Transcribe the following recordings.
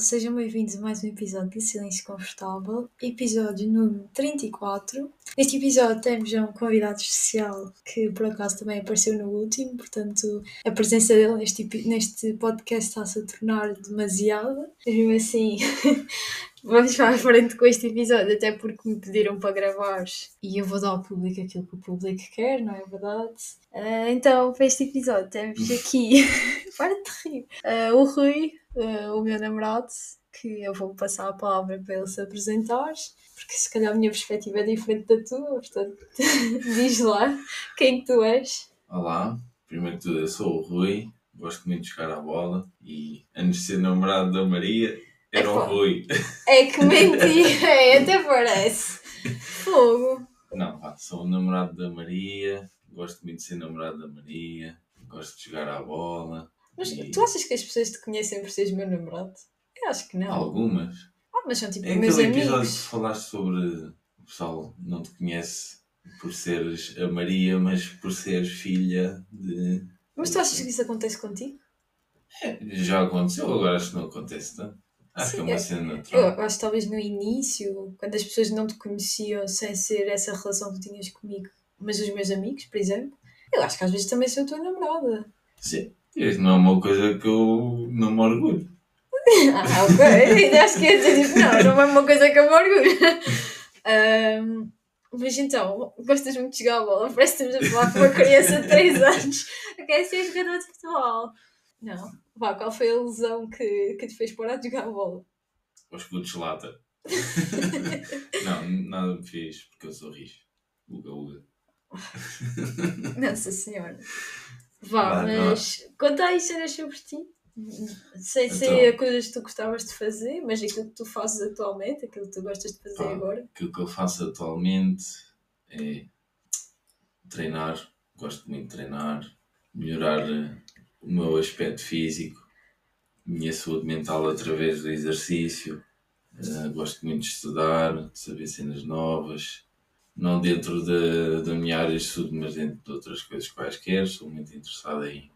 Sejam bem-vindos a mais um episódio de Silêncio Confortável, episódio número 34. Neste episódio temos já um convidado especial que por acaso também apareceu no último, portanto a presença dele neste, neste podcast está-se a tornar demasiada. Mesmo assim, vamos para a frente com este episódio, até porque me pediram para gravar e eu vou dar ao público aquilo que o público quer, não é verdade? Uh, então, para este episódio temos aqui, para de rir, uh, o Rui, uh, o meu namorado, que eu vou passar a palavra para ele se apresentar, porque se calhar a minha perspectiva é diferente da tua, portanto, diz lá quem tu és. Olá, primeiro que tudo eu sou o Rui, gosto muito de jogar à bola e antes de ser namorado da Maria era é, o Rui. É que mentira, é, até parece. Fogo. Não, pá, sou o namorado da Maria, gosto muito de ser namorado da Maria, gosto de jogar à bola, mas e... tu achas que as pessoas te conhecem por seres meu namorado? Eu acho que não. Algumas. Ah, mas são tipo em meus amigos. episódio que falaste sobre o pessoal não te conhece por seres a Maria, mas por seres filha de. Mas tu achas que isso acontece contigo? É, já aconteceu, agora acho que não acontece tanto. Acho que é uma cena natural. Eu acho que talvez no início, quando as pessoas não te conheciam sem ser essa relação que tinhas comigo, mas os meus amigos, por exemplo, eu acho que às vezes também sou a tua namorada. Sim. Isto não é uma coisa que eu não me orgulho. ah, ok. Acho que ia dizer tipo, não, não é uma coisa que eu me orgulho. Um, mas então, gostas muito de jogar a bola? Parece que estamos a falar com uma criança de 3 anos. Quer ser jogador de futebol? Não. Vá, qual foi a lesão que, que te fez parar de jogar a bola? Os escudos lata. não, nada me fiz porque eu sou rijo. Uga, uga. Nossa Senhora. Vá, mas não. conta aí cenas sobre ti. Sei se então, é coisas que tu gostavas de fazer, mas aquilo que tu fazes atualmente, aquilo que tu gostas de fazer pá, agora. Aquilo que eu faço atualmente é treinar, gosto muito de treinar, melhorar eh, o meu aspecto físico, minha saúde mental através do exercício. Uh, gosto muito de estudar, de saber cenas novas, não dentro da, da minha área de estudo, mas dentro de outras coisas quaisquer. Sou muito interessado em,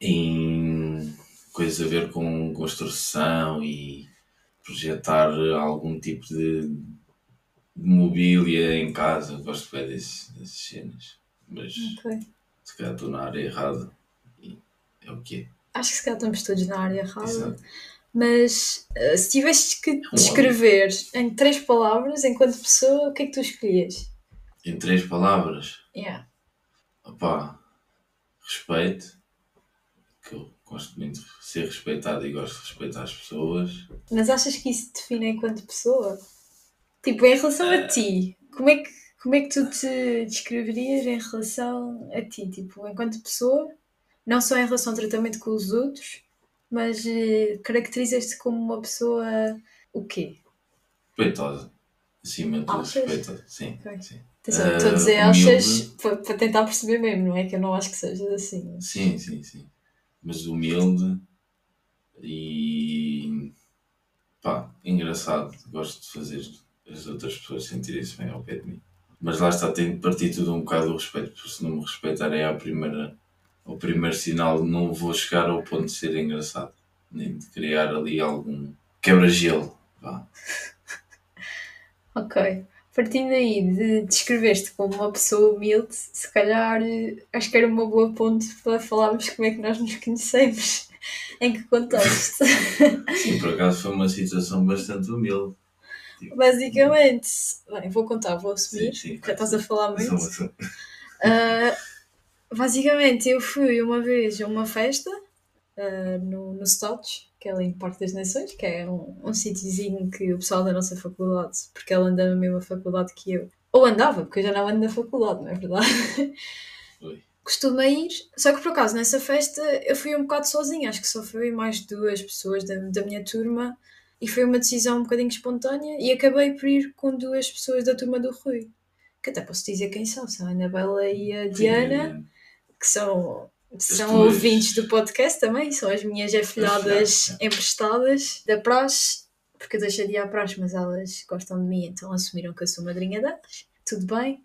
em coisas a ver com construção e projetar algum tipo de, de mobília em casa. Gosto bem desses, dessas cenas. Mas okay. se calhar estou na área errada e é o que é. Acho que se calhar estamos todos na área errada. Exato. Mas uh, se tivesses que descrever em três palavras, enquanto pessoa, o que é que tu escolhias? Em três palavras? Yeah. Opá, respeito, que eu gosto muito de ser respeitado e gosto de respeitar as pessoas. Mas achas que isso te define enquanto pessoa? Tipo, em relação uh... a ti, como é, que, como é que tu te descreverias em relação a ti? Tipo, enquanto pessoa, não só em relação ao tratamento com os outros, mas uh, caracterizas-te como uma pessoa o quê? Respeitosa. Acima de tudo, respeitosa. Sim, okay. sim. Atenção, estou a dizer achas para, para tentar perceber mesmo, não é? Que eu não acho que seja assim. Sim, sim, sim. Mas humilde e pá, engraçado. Gosto de fazer as outras pessoas sentirem-se bem ao pé de mim. Mas lá está, tem de partir tudo um bocado do respeito, porque se não me respeitarem à primeira ao primeiro sinal não vou chegar ao ponto de ser engraçado, nem de criar ali algum quebra-gelo. ok. Partindo aí de descrever-te como uma pessoa humilde, se calhar acho que era uma boa ponte para falarmos como é que nós nos conhecemos, em que contexto. Sim, por acaso foi uma situação bastante humilde. Tipo, Basicamente, bem, vou contar, vou assumir, sim, sim. já estás a falar muito. Uh, Basicamente, eu fui uma vez a uma festa uh, no, no Stotts, que é ali em Parque das Nações, que é um, um sítiozinho que o pessoal da nossa faculdade, porque ela anda na mesma faculdade que eu, ou andava, porque eu já não ando na faculdade, não é verdade? Oi. Costuma ir, só que por acaso nessa festa eu fui um bocado sozinha, acho que só foi mais duas pessoas da, da minha turma e foi uma decisão um bocadinho espontânea e acabei por ir com duas pessoas da turma do Rui, que até posso dizer quem são, são a Anabela e a Diana. Sim, que são, são ouvintes do podcast também, são as minhas afilhadas emprestadas da praxe, porque eu deixei de ir à praxe, mas elas gostam de mim, então assumiram que eu sou madrinha delas. Tudo bem.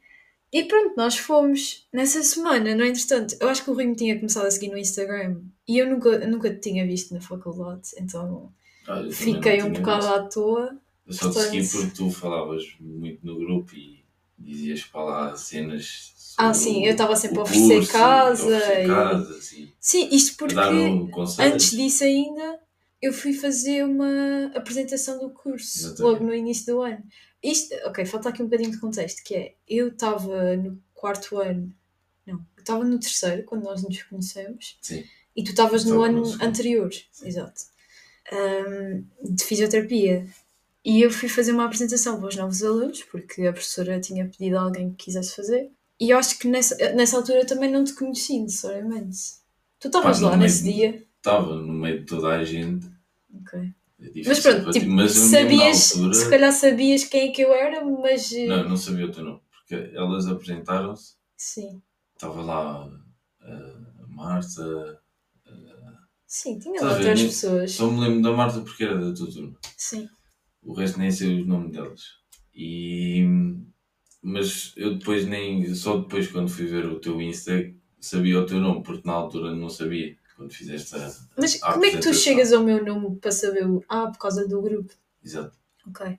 E pronto, nós fomos nessa semana, no entretanto, eu acho que o Rui me tinha começado a seguir no Instagram e eu nunca, nunca te tinha visto na faculdade, então Ah, fiquei não um bocado isso. à toa. Eu só te segui portanto- porque tu falavas muito no grupo e dizias para lá cenas. Ah, sim, eu estava sempre a oferecer curso, casa oferecer e- casas e Sim, isto porque um antes disso ainda eu fui fazer uma apresentação do curso Exatamente. logo no início do ano. Isto, ok, falta aqui um bocadinho de contexto, que é, eu estava no quarto ano, não, eu estava no terceiro, quando nós nos conhecemos, Sim. e tu estavas no Estava ano no anterior, exato, Ahm, de fisioterapia. E eu fui fazer uma apresentação para os novos alunos, porque a professora tinha pedido a alguém que quisesse fazer. E eu acho que nessa, nessa altura também não te conheci necessariamente. Tu estavas lá nesse dia? Estava no meio de toda a gente. Ok. É Mas pronto, tipo, ti, mas sabias, altura, se calhar sabias quem é que eu era, mas. eh, Não, não sabia o teu nome. Porque elas apresentaram-se. Sim. Estava lá a Marta. Sim, tinha lá a outras pessoas. Só me lembro da Marta porque era da tua turma. Sim. O resto nem sei os nomes delas. E. Mas eu depois nem. Só depois quando fui ver o teu Insta sabia o teu nome, porque na altura não sabia. Quando fizeste a. Mas a como é que tu chegas ao meu nome para saber o. Ah, por causa do grupo. Exato. Ok.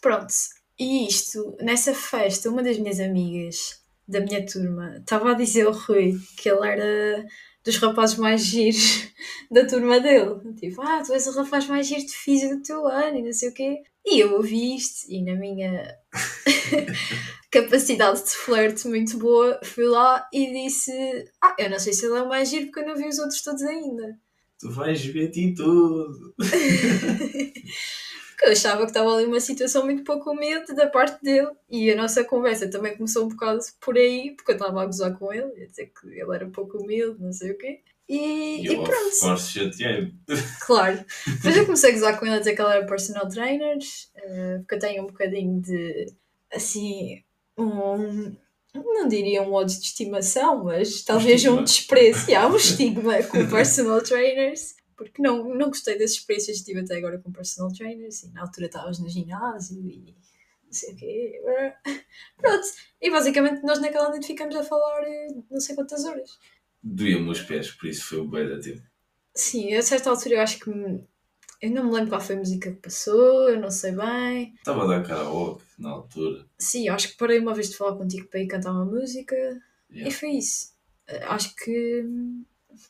Pronto. E isto, nessa festa, uma das minhas amigas da minha turma estava a dizer ao Rui que ele era dos rapazes mais giros da turma dele. Tipo, ah, tu és o rapaz mais giro de física do teu ano e não sei o quê. E eu ouvi isto e na minha capacidade de flerte muito boa, fui lá e disse: Ah, eu não sei se ele é o mais giro porque eu não vi os outros todos ainda. Tu vais ver-te em tudo. Porque eu achava que estava ali uma situação muito pouco humilde da parte dele e a nossa conversa também começou um bocado por aí, porque eu estava a gozar com ele, a dizer que ele era pouco humilde, não sei o quê. E, E e pronto, claro. Depois eu comecei a gozar com ele a dizer que ele era personal trainer, eh, porque eu tenho um bocadinho de, assim, um. Não diria um ódio de estimação, mas talvez um estigma. desprezo. Há um estigma com personal trainers porque não, não gostei das experiências que tive até agora com personal trainers e na altura estavas no ginásio e não sei o quê. Pronto, e basicamente nós naquela noite ficamos a falar eh, não sei quantas horas. Doía-me os pés, por isso foi o bem da tempo. Sim, a certa altura eu acho que me- eu não me lembro qual foi a música que passou, eu não sei bem. Estava a dar karaoke na altura. Sim, acho que parei uma vez de falar contigo para ir cantar uma música e Yeah. foi isso. Eh, Acho que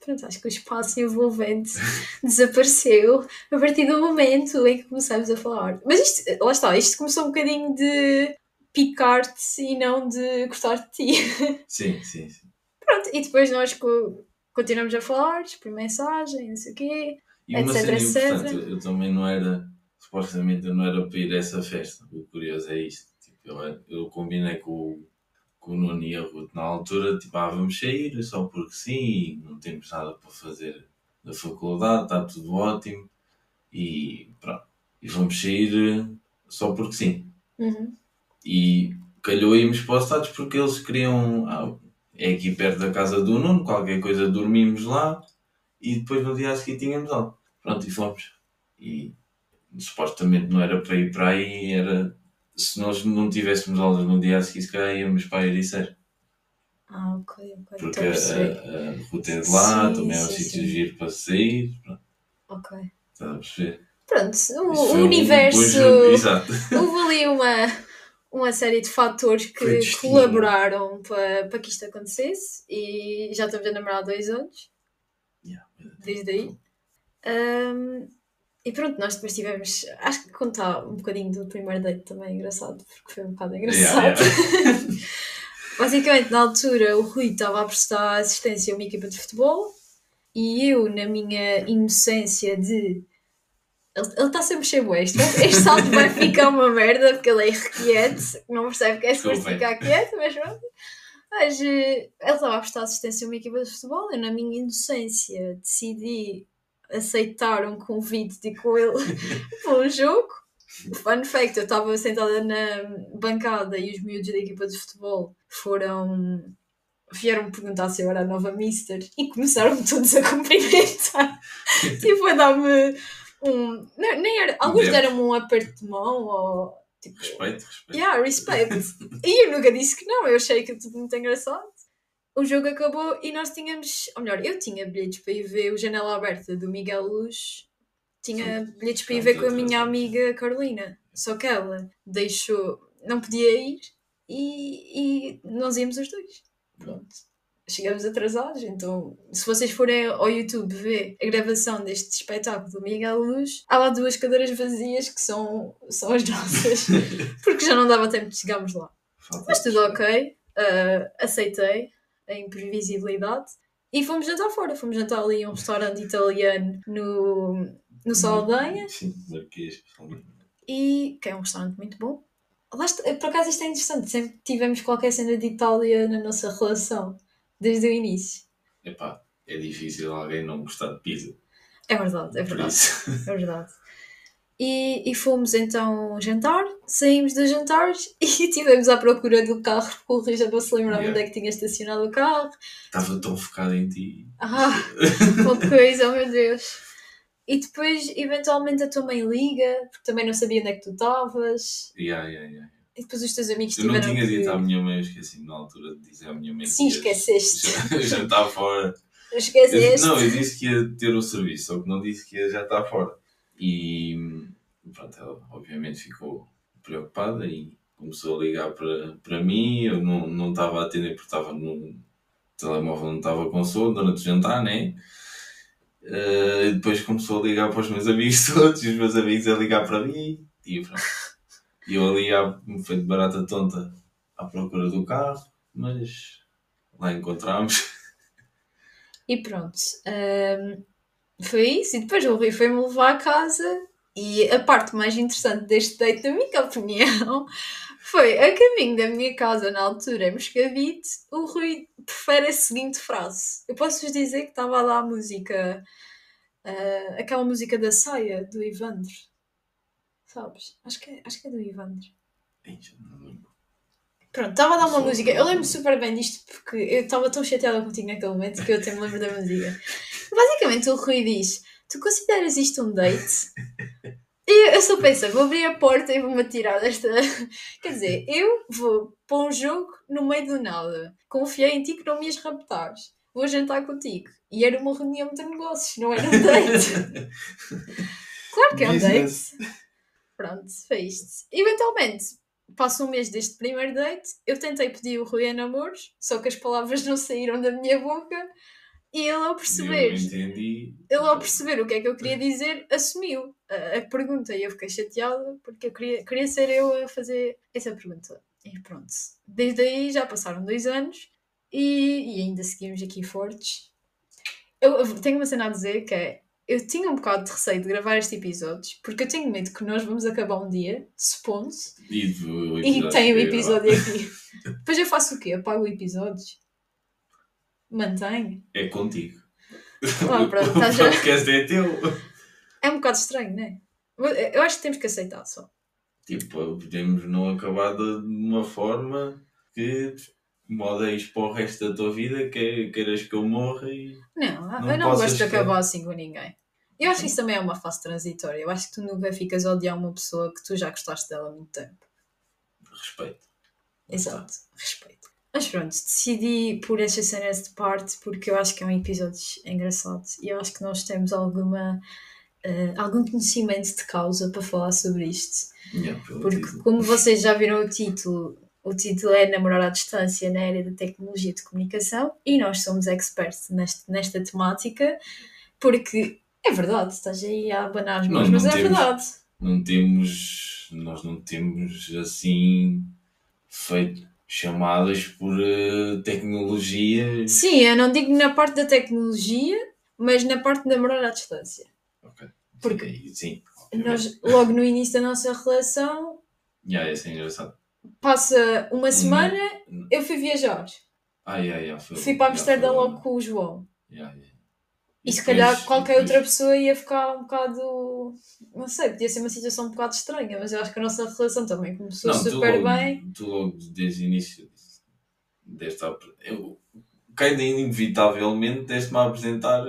pronto, acho que o espaço envolvente desapareceu a partir do momento em que começamos a falar. Mas isto, lá está, isto começou um bocadinho de picar-te e não de gostar de ti. Sim, sim, sim. Pronto, e depois nós co- continuamos a falar, por mensagem, não sei o quê. E uma Etc, cena etc. importante, eu, eu também não era, supostamente eu não era para ir a essa festa. O curioso é isto. Tipo, eu, eu combinei com, o- com o Nuno e a Ruth na altura, tipo, ah, vamos sair só porque sim, não temos nada para fazer na faculdade, está tudo ótimo e pronto. E vamos sair eh, só porque sim. Uhum. E calhou irmos para os Estados porque eles queriam. Ah, é aqui perto da casa do Nuno, qualquer coisa dormimos lá e depois no dia a seguir tínhamos aula. Pronto, e fomos. E supostamente não era para ir para aí, era. Se nós não tivéssemos aulas no dia a seguir, se calhar íamos para a Ericeira. Ah, ok, ok. Porque a ruta é de lá, Sim, também é um sítio giro para sair. Pronto, Ok. estás a perceber? Pronto, o, o um universo. Exato. houve ali uma, uma série de fatores que colaboraram para, para que isto acontecesse e já estamos a namorar há dois anos, Yeah. desde aí. Ahm, e pronto, nós depois tivemos. Acho que contar um bocadinho do primeiro date também é engraçado, porque foi um bocado engraçado. Yeah, yeah. Basicamente, na altura, o Rui estava a prestar assistência a uma equipa de futebol e eu, na minha inocência de. Ele está sempre cheio este. Este salto vai ficar uma merda porque ele é irrequieto, não percebe que é suposto ficar quieto, mas pronto. Mas eh, ele estava a prestar assistência a uma equipa de futebol. Eu, na minha inocência, decidi aceitar um convite de com ele para um jogo. Fun fact, eu estava sentada na bancada e os miúdos da equipa de futebol foram. vieram perguntar se eu era a nova Mister e começaram todos a cumprimentar. tipo, a dar-me um. não, nem era. Alguns deram-me um aperto de mão ou. Tipo, Respeito, respeito. Yeah, respect. e eu nunca disse que não, eu achei que tudo muito engraçado. O jogo acabou e nós tínhamos, ou melhor, eu tinha bilhetes para ir ver o Janela Aberta do Miguel Luz tinha Sim. bilhetes para ir ver com a minha amiga Carolina. Só que ela deixou, não podia ir e, e nós íamos os dois. Pronto. Chegamos atrasados, então se vocês forem ao YouTube ver a gravação deste espetáculo do Miguel Luz, há lá duas cadeiras vazias que são, são as nossas, porque já não dava tempo de chegarmos lá. Mas tudo ok, ah, aceitei a imprevisibilidade e fomos jantar fora. Fomos jantar ali a um restaurante italiano no, no Saldanha Sim, Saldanha. e que é um restaurante muito bom. Lá está- por acaso isto é interessante, sempre tivemos qualquer cena de Itália na nossa relação, desde o início. Epá, é difícil alguém não gostar de pizza. É verdade, é verdade. É verdade. E, e fomos então jantar, saímos dos jantares e estivemos à procura do carro, porque o Rui já não se lembrava Yeah. onde é que tinha estacionado o carro. Estava tão focado em ti. Ah, uma coisa, oh meu Deus. E depois, eventualmente, a tua mãe liga, porque também não sabia onde é que tu estavas. Yeah, yeah, yeah. E depois os teus amigos Eu não tinha dito à minha mãe, eu esqueci na altura de dizer à minha mãe. Sim, esqueceste. já- Jantar fora. Eu- Esqueceste? não, eu disse que ia ter o serviço, só que não disse que ia já estar fora. E pronto, ela obviamente ficou preocupada e começou a ligar para, para mim. Eu não, não estava a atender porque estava no telemóvel, não estava com som durante o jantar, né? E depois começou a ligar para os meus amigos todos, e os meus amigos a ligar para mim. E pronto. E eu ali, à- feito barata tonta, à procura do carro, mas lá encontramos. E pronto. hum, foi isso. E depois o Rui foi-me levar a casa. E a parte mais interessante deste date, na minha opinião, foi a caminho da minha casa na altura em Moscavite. O Rui prefere a seguinte frase. Eu posso-vos dizer que estava lá a música, ah, aquela música da saia do Ivandro. Sabes? Acho que é, acho que é do Ivandro. Não. Pronto, estava a dar uma Sou- música. Eu lembro super bem disto porque eu estava tão chateada contigo naquele momento que eu até me lembro da música. Basicamente, o Rui diz: Tu consideras isto um date? E eu só pensei: vou abrir a porta e vou-me atirar desta. Quer dizer, eu vou para um jogo no meio do nada. Confiei em ti que não me ias raptar. Vou jantar contigo. E era uma reunião de negócios, não era um date. claro que é um date. Business. Pronto, foi isto. Eventualmente, passa um mês deste primeiro date, eu tentei pedir o Rui a namoro, só que as palavras não saíram da minha boca, e ele ao perceber, ele ao perceber o que é que eu queria dizer, assumiu a, a pergunta, e eu fiquei chateada, porque eu queria, queria ser eu a fazer essa pergunta. E pronto, desde aí já passaram dois anos, e, e ainda seguimos aqui fortes. Eu, eu tenho uma cena a dizer que é, eu tinha um bocado de receio de gravar este episódio, porque eu tenho medo que nós vamos acabar um dia, supondo E, e tem o episódio aqui. Depois eu faço o quê? Apago o episódio? Mantenho? É contigo. Ah, pronto, o estás a- podcast é teu. É um bocado estranho, não é? Eu acho que temos que aceitar só. Tipo, podemos não acabar de uma forma que me odeies para o resto da tua vida, que queiras que eu morra e. Não, Não eu não gosto de acabar assim com ninguém. Eu acho que isso também é uma fase transitória. Eu acho que tu nunca ficas a odiar uma pessoa que tu já gostaste dela há muito tempo. Respeito. Exato, respeito. Mas pronto, decidi por esta cena de parte porque eu acho que é um episódio engraçado e eu acho que nós temos alguma, eh, algum conhecimento de causa para falar sobre isto. Yeah, Porque, como vocês já viram o título, o título é Namorar à Distância na área da tecnologia de comunicação e nós somos experts neste, nesta temática porque é verdade, estás aí a abanar Não, mas não é temos. verdade. não temos, nós não temos assim feito chamadas por eh, tecnologia. Sim, eu não digo na parte da tecnologia, mas na parte de namorar à distância. Ok. Porque Sim, sim. nós, logo no início da nossa relação, Yeah, esse é engraçado. Passa uma Uhum. semana, eu fui viajar. Ah, yeah, yeah, foi, Fui para Amsterdã logo com o João. Yeah, yeah. E se depois- calhar qualquer depois- outra pessoa ia ficar um bocado. Não sei, podia ser uma situação um bocado estranha, mas eu acho que a nossa relação também começou Não, tu super logo, bem. Tu logo desde o início deste eu ainda inevitavelmente deste-me a apresentar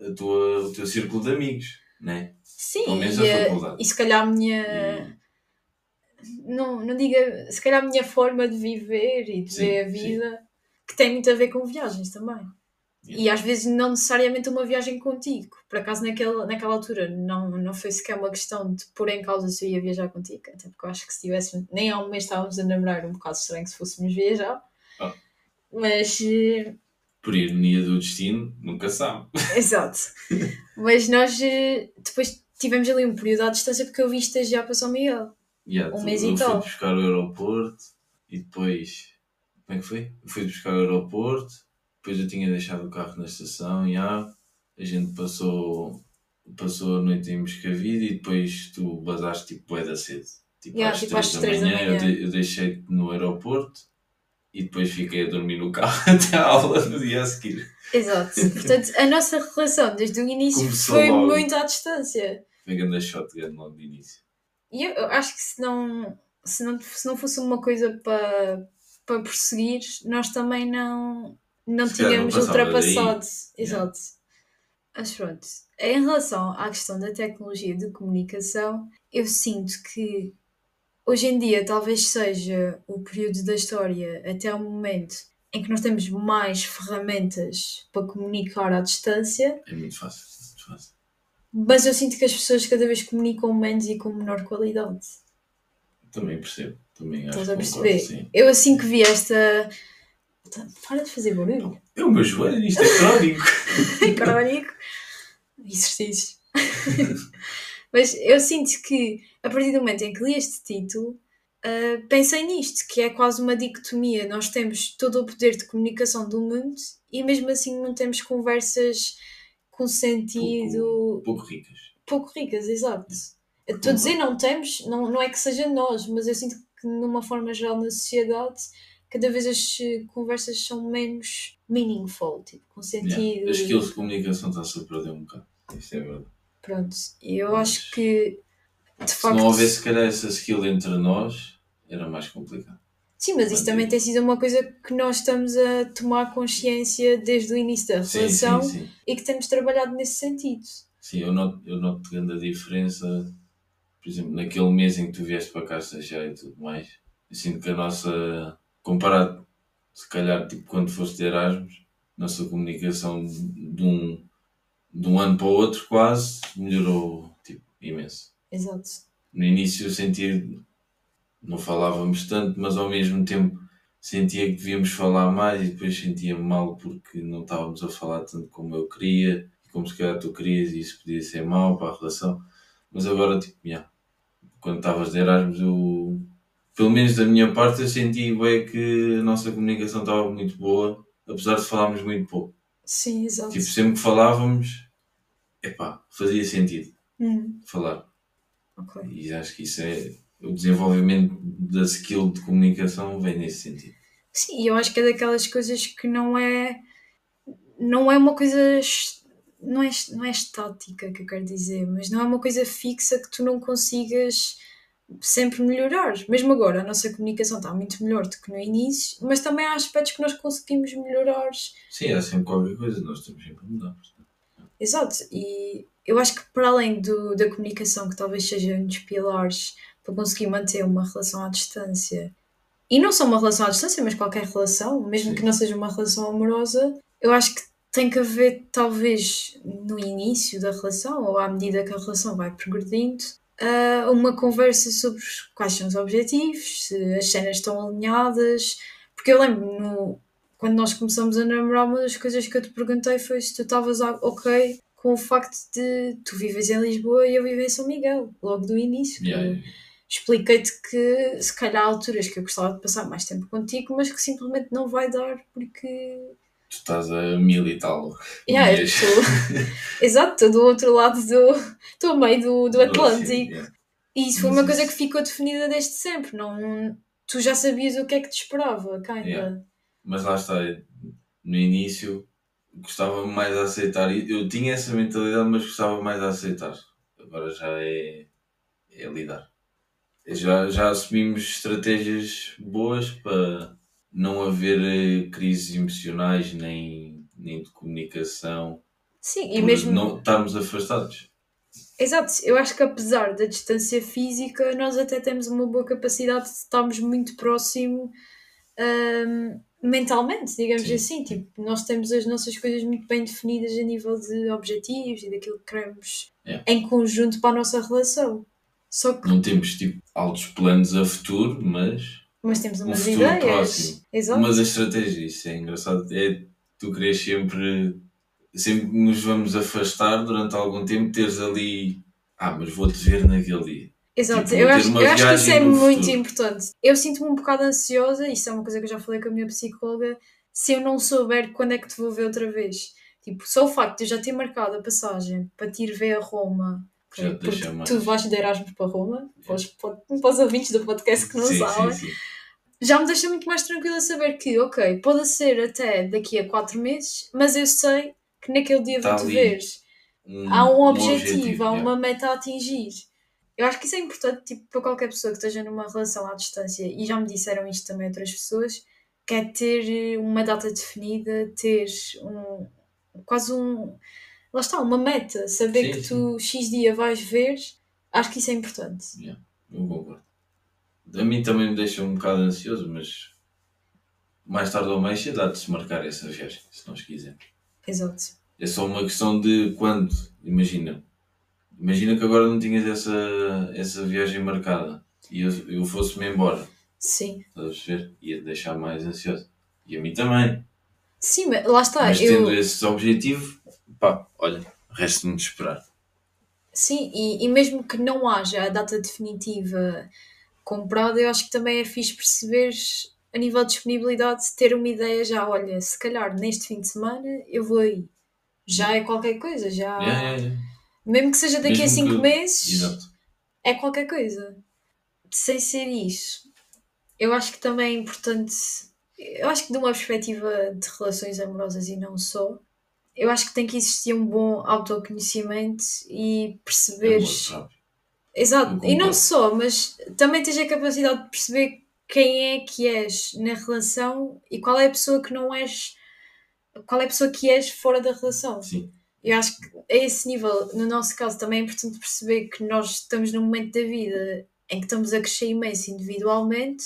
a tua, o teu círculo de amigos, né? Sim, e, eh, e se calhar a minha. Não, não diga. Se calhar a minha forma de viver e de Sim, ver a sim. vida, que tem muito a ver com viagens também. E às vezes não necessariamente uma viagem contigo. Por acaso naquela, naquela altura não, não foi sequer uma questão de pôr em causa se eu ia viajar contigo, até porque eu acho que se tivéssemos, nem há um mês estávamos a namorar, um bocado estranho se fôssemos viajar. Ah. Mas eh, Por ironia do destino, nunca sabe. Exato. Mas nós eh, depois tivemos ali um período à distância porque eu vim estagiar para São Miguel. Yeah, Um tu- mês e eu fui tal. buscar o aeroporto e depois. Como é que foi? Eu fui buscar o aeroporto, depois eu tinha deixado o carro na estação, yeah, a gente passou, passou a noite em Moscavide e depois tu basaste tipo bué da cedo. Tipo, Yeah, às, tipo, às da três da manhã, eu, manhã. de- eu deixei-te no aeroporto e depois fiquei a dormir no carro até a aula no dia a seguir. Exato. Portanto, a nossa relação desde o início Começou foi logo. muito à distância. Foi grande shotgun logo de início. E eu, eu acho que se não, se não, se não fosse uma coisa para, para prosseguir, nós também não, não Se não tínhamos passava ultrapassado. daí. Exato. Mas pronto, em relação à questão da tecnologia de comunicação, eu sinto que hoje em dia talvez seja o período da história até o momento em que nós temos mais ferramentas para comunicar à distância, É. Muito fácil. Mas eu sinto que as pessoas cada vez comunicam menos e com menor qualidade. Também percebo. Também acho Estás a concordo, perceber? sim. Eu assim que vi esta. Para de fazer barulho. É o meu joelho, isto é crónico. Caralho. Exercícios. Mas eu sinto que a partir do momento em que li este título, ah, pensei nisto, que é quase uma dicotomia. Nós temos todo o poder de comunicação do mundo e mesmo assim não temos conversas com sentido Pouco ricas. pouco ricas, exato. Estou a dizer não temos, não, não é que seja nós, mas eu sinto que numa forma geral na sociedade cada vez as eh, conversas são menos meaningful, tipo, com sentido. Yeah. As skills de comunicação está-se a perder um bocado. Isto é verdade. Pronto, eu Mas- acho que Se facto. não houvesse, se calhar, essa skill entre nós, era mais complicado. Sim, mas isso também tem sido uma coisa que nós estamos a tomar consciência desde o início da Sim, relação sim, sim. e que temos trabalhado nesse sentido. Sim, eu noto, eu noto grande a diferença. Por exemplo, naquele mês em que tu vieste para cá estagiar e tudo mais, eu sinto que a nossa. Comparado, se calhar, tipo, quando foste de Erasmus, nossa comunicação de um, de um ano para o outro quase melhorou tipo, imenso. Exato. no início eu sentia não falávamos tanto, mas ao mesmo tempo sentia que devíamos falar mais e depois sentia mal porque não estávamos a falar tanto como eu queria e como se calhar tu querias e isso podia ser mau para a relação. Mas agora, tipo, yeah, quando estavas de Erasmus, eu, pelo menos da minha parte, eu senti bem que a nossa comunicação estava muito boa, apesar de falarmos muito pouco. Sim, exato. Tipo, sempre que falávamos, epá, fazia sentido Hum, falar. ok. E acho que isso é o desenvolvimento da skill de comunicação vem nesse sentido. Sim, e eu acho que é daquelas coisas que não é. Não é uma coisa. Não é, não é estática que eu quero dizer, mas não é uma coisa fixa que tu não consigas sempre melhorar. Mesmo agora, a nossa comunicação está muito melhor do que no início, mas também há aspectos que nós conseguimos melhorar. Sim, há sempre qualquer coisa, nós temos sempre a mudar. Exato, e eu acho que para além do, da comunicação, que talvez seja um dos pilares para conseguir manter uma relação à distância, e não só uma relação à distância, mas qualquer relação, mesmo Sim. que não seja uma relação amorosa, eu acho que tem que haver, talvez no início da relação, ou à medida que a relação vai progredindo, ah, uma conversa sobre quais são os objetivos, se as cenas estão alinhadas, porque eu lembro no, quando nós começamos a namorar, uma das coisas que eu te perguntei foi se tu estavas ok com o facto de tu vives em Lisboa e eu vivo em São Miguel, logo do início. Yeah, Expliquei-te que se calhar há alturas que eu gostava de passar mais tempo contigo, mas que simplesmente não vai dar porque. tu estás a mil e tal. Yeah, eu estou- Exato, estou do outro lado do. Estou a meio do, do Atlântico. Yeah. E isso foi Mas uma coisa isso- que ficou definida desde sempre. Não, tu já sabias o que é que te esperava, kinda. Yeah. Mas lá está, no início gostava mais de aceitar. Eu tinha essa mentalidade, mas gostava mais de aceitar. Agora já é, é lidar. Já, já assumimos estratégias boas para não haver eh, crises emocionais nem, nem de comunicação. Sim, e mesmo. não estarmos afastados. Exato, eu acho que apesar da distância física, nós até temos uma boa capacidade de estarmos muito próximo, hum, mentalmente, digamos Sim. assim. Tipo, nós temos as nossas coisas muito bem definidas a nível de objetivos e daquilo que queremos É. em conjunto para a nossa relação. Só que, Não temos tipo altos planos a futuro, mas mas temos umas futuro ideias. próximo. Exato. uma das estratégias, isso é engraçado, é tu queres sempre, sempre nos vamos afastar durante algum tempo, teres ali, ah, mas vou-te ver naquele dia. Exato, Tipo, eu acho, eu acho que isso é muito futuro. importante. Eu sinto-me um bocado ansiosa, isso é uma coisa que eu já falei com a minha psicóloga, se eu não souber quando é que te vou ver outra vez. Tipo, só o facto de eu já ter marcado a passagem para te ir ver a Roma, ok? Já te porque deixa mais. tu vais de Erasmus para Roma, para os, para os ouvintes do podcast que não sim, sabem, sim, sim. já me deixa muito mais tranquila saber que, ok, pode ser até daqui a quatro meses, mas eu sei que naquele dia Tá vou-te ver. Um- Há um objetivo, há yeah. uma meta a atingir. Eu acho que isso é importante tipo, para qualquer pessoa que esteja numa relação à distância, e já me disseram isto também outras pessoas, que é ter uma data definida, ter um quase um. Lá está, uma meta, saber Sim, que tu X dia vais ver, acho que isso é importante. Yeah, eu concordo. A mim também me deixa um bocado ansioso, mas mais tarde ou mais cedo há de se marcar essa viagem, se nós quisermos. Exato. É só uma questão de quando, imagina. Imagina que agora não tinhas essa, essa viagem marcada e eu, eu fosse-me embora, Sim. estás a perceber? Ia-te deixar mais ansioso. E a mim também. Sim, mas lá está. Mas eu... tendo esse objetivo, pá, olha, resta-me de esperar. Sim, e, e mesmo que não haja a data definitiva comprada, eu acho que também é fixe perceber a nível de disponibilidade, ter uma ideia já, olha, se calhar neste fim de semana eu vou aí. Já é qualquer coisa, já. Yeah, yeah, yeah. Mesmo que seja daqui a Mesmo cinco que- meses, Exato. é qualquer coisa. Sem ser isso, eu acho que também é importante. Eu acho que de uma perspectiva de relações amorosas e não só, eu acho que tem que existir um bom autoconhecimento e perceberes. Amor. Exato, e não só, mas também tens a capacidade de perceber quem é que és na relação e qual é a pessoa que não és, qual é a pessoa que és fora da relação. Sim. Eu acho que a esse nível, no nosso caso, também é importante perceber que nós estamos num momento da vida em que estamos a crescer imenso individualmente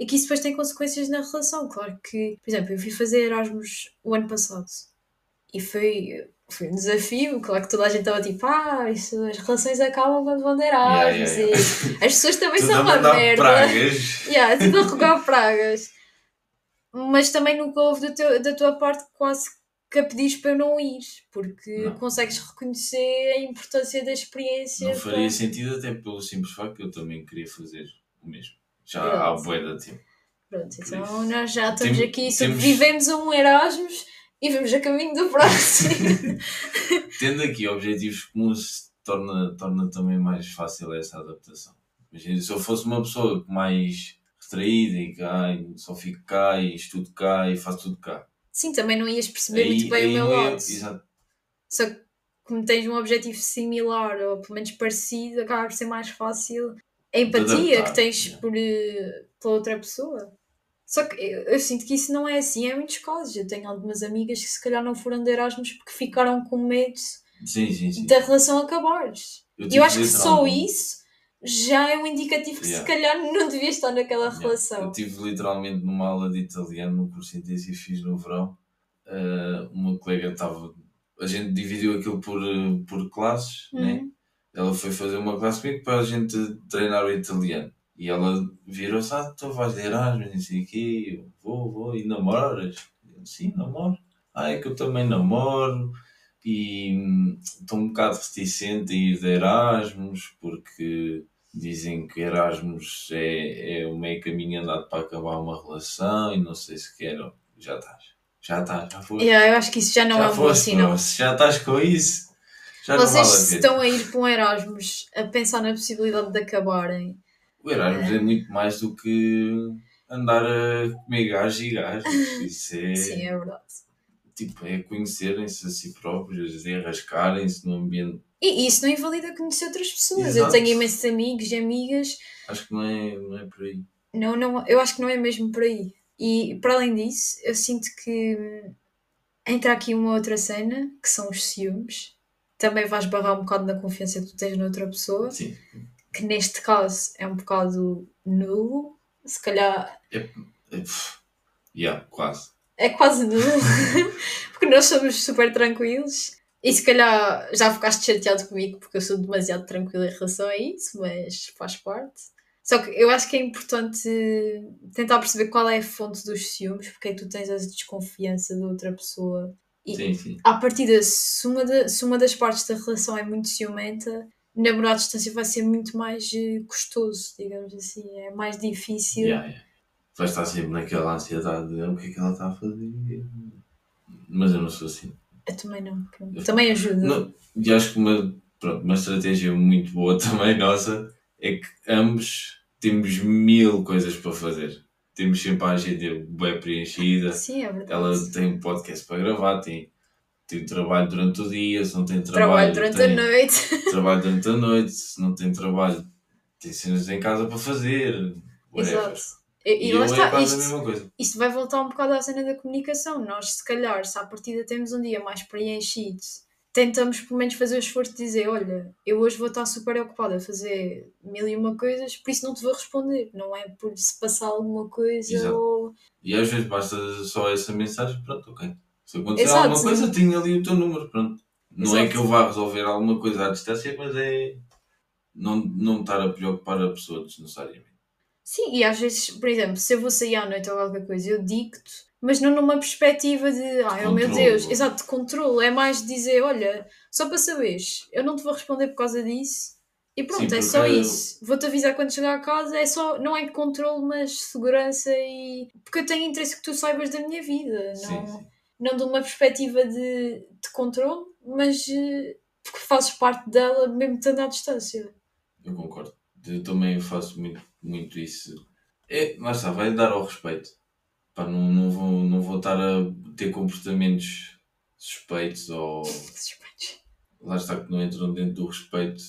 e que isso depois tem consequências na relação. Claro que, por exemplo, eu fui fazer Erasmus o ano passado e foi, foi um desafio. Claro que toda a gente estava tipo, ah, isso, as relações acabam quando vão de Yeah, Erasmus yeah, e as pessoas também são uma merda. pragas. Yeah, tudo a rogar pragas. Mas também nunca houve teu- da tua parte quase que a pedires para eu não ir, porque Não. consegues reconhecer a importância da experiência. Não para- faria sentido até pelo simples facto que eu também queria fazer o mesmo. Já Verdade. há bué de tempo. Pronto, então isso. nós já estamos Tem- aqui, temos- sobrevivemos a um Erasmus e vamos a caminho do próximo. Tendo aqui objetivos comuns, torna, torna também mais fácil essa adaptação. Imagina, se eu fosse uma pessoa mais retraída e ai, só fico cá e estudo cá e faço tudo cá. Sim, também não ias perceber muito bem o meu lado. Exato. Só que como tens um objetivo similar ou pelo menos parecido, acaba por ser mais fácil a empatia que tens por, eh, pela outra pessoa. Só que eu, eu sinto que isso não é assim em muitos casos. Eu tenho algumas amigas que se calhar não foram de Erasmus porque ficaram com medo Sim, sim, sim. da relação acabar. E tive eu acho que só isso já é um indicativo que Yeah. se calhar não devia estar naquela Yeah. relação. Eu tive literalmente numa aula de italiano, num curso intensivo fiz no verão. eh, uma colega estava. A gente dividiu aquilo por, eh, por classes, né? Ela foi fazer uma classe comigo para a gente treinar o italiano. E ela virou-se, ah, tu vais de Erasmus, não sei o quê. Eu, vou, vou, e namoras? Eu, Sim, namoro. Ah, é que eu também namoro. E hum, estou um bocado reticente a ir de Erasmus, porque dizem que Erasmus é, é o meio caminho andado para acabar uma relação e não sei se quero. Já estás. Já estás, já foste. Yeah, eu acho que isso já não já é um bom sinal. Se já estás com isso, já Vocês vale estão a ir para um Erasmus a pensar na possibilidade de acabarem, O Erasmus é muito mais do que andar a comer gajos e gajos. Isso é, sim, é verdade. tipo, é conhecerem-se a si próprios, é arrascarem-se no ambiente. E isso não invalida conhecer outras pessoas. Eu Exato. tenho imensos amigos e amigas. Acho que não é, não é por aí. Não, não, eu acho que não é mesmo por aí. E para além disso, eu sinto que hum, entra aqui uma outra cena, que são os ciúmes. Também vais barrar um bocado na confiança que tu tens na outra pessoa, Sim. que neste caso é um bocado nulo. Se calhar, É, pff, Yeah, quase. É quase nulo. porque nós somos super tranquilos. E se calhar já ficaste chateado comigo porque eu sou demasiado tranquila em relação a isso, mas faz parte. Só que eu acho que é importante tentar perceber qual é a fonte dos ciúmes, porque é que tu tens essa desconfiança de outra pessoa. E Sim, sim. à partida, se uma, de- se uma das partes da relação é muito ciumenta, namorar à distância vai ser muito mais eh, custoso, digamos assim. É mais difícil. Yeah, yeah. Vai estar sempre naquela ansiedade de o que é que ela está a fazer. Mas eu não sou assim. Eu também não. pronto. Também ajuda. Não, e acho que uma, pronto, uma estratégia muito boa também nossa é que ambos temos mil coisas para fazer. Temos sempre a agenda bem preenchida. Sim, é verdade. Ela tem um podcast para gravar, tem, tem trabalho durante o dia, se não tem Trabalho trabalho, durante tem a noite. trabalho durante a noite, se não tem trabalho, tem cenas em casa para fazer. Whatever. Exato. E, e E, lá está, é quase isto, isto vai voltar um bocado à cena da comunicação. Nós, se calhar, se à partida temos um dia mais preenchido, tentamos pelo menos fazer o esforço de dizer: Olha, eu hoje vou estar super ocupada a fazer mil e uma coisas, por isso não te vou responder. Não é por se passar alguma coisa Exato. ou. E às vezes basta só essa mensagem, pronto, ok. Se acontecer Exato, alguma coisa, sim. tenho ali o teu número, pronto. Não é Exato. que eu vá resolver alguma coisa à distância, mas é não, não estar a preocupar a pessoa desnecessariamente. Sim, e às vezes, por exemplo, se eu vou sair à noite ou qualquer coisa, eu digo-te, mas não numa perspectiva de, ai oh meu. Deus, exato, de controle. É mais dizer, olha, só para saberes, eu não te vou responder por causa disso. E pronto, Sim, é só porque eu- isso. Vou-te avisar quando chegar a casa, é só, não é controle, mas segurança e. Porque eu tenho interesse que tu saibas da minha vida, não, Sim, não de uma perspectiva de, de controle, mas eh, porque fazes parte dela mesmo estando à distância. Eu concordo. Eu também faço muito, muito isso. É, mas está, vai dar ao respeito. Pá, não, não, vou, não vou estar a ter comportamentos suspeitos ou Suspeitos. lá está que não entram dentro do respeito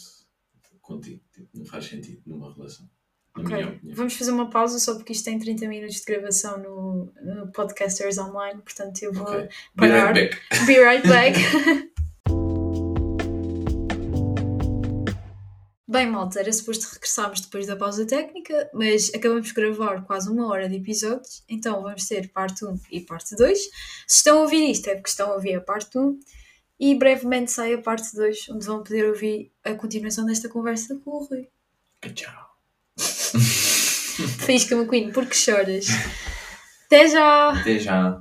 contigo. Tipo, não faz sentido numa relação. Na minha Ok, opinião. vamos fazer uma pausa só porque isto tem 30 minutos de gravação no, no Podcasters Online, portanto eu vou Ok. Be parar. right back. Be right back. Bem, malta, era suposto regressarmos depois da pausa técnica, mas acabamos de gravar quase uma hora de episódios, então vamos ter parte 1 e parte 2. Se estão a ouvir isto é porque estão a ouvir a parte 1 e brevemente sai a parte 2, onde vão poder ouvir a continuação desta conversa com o Rui. Tchau. Faísca McQueen, porque choras? Até já! Até já.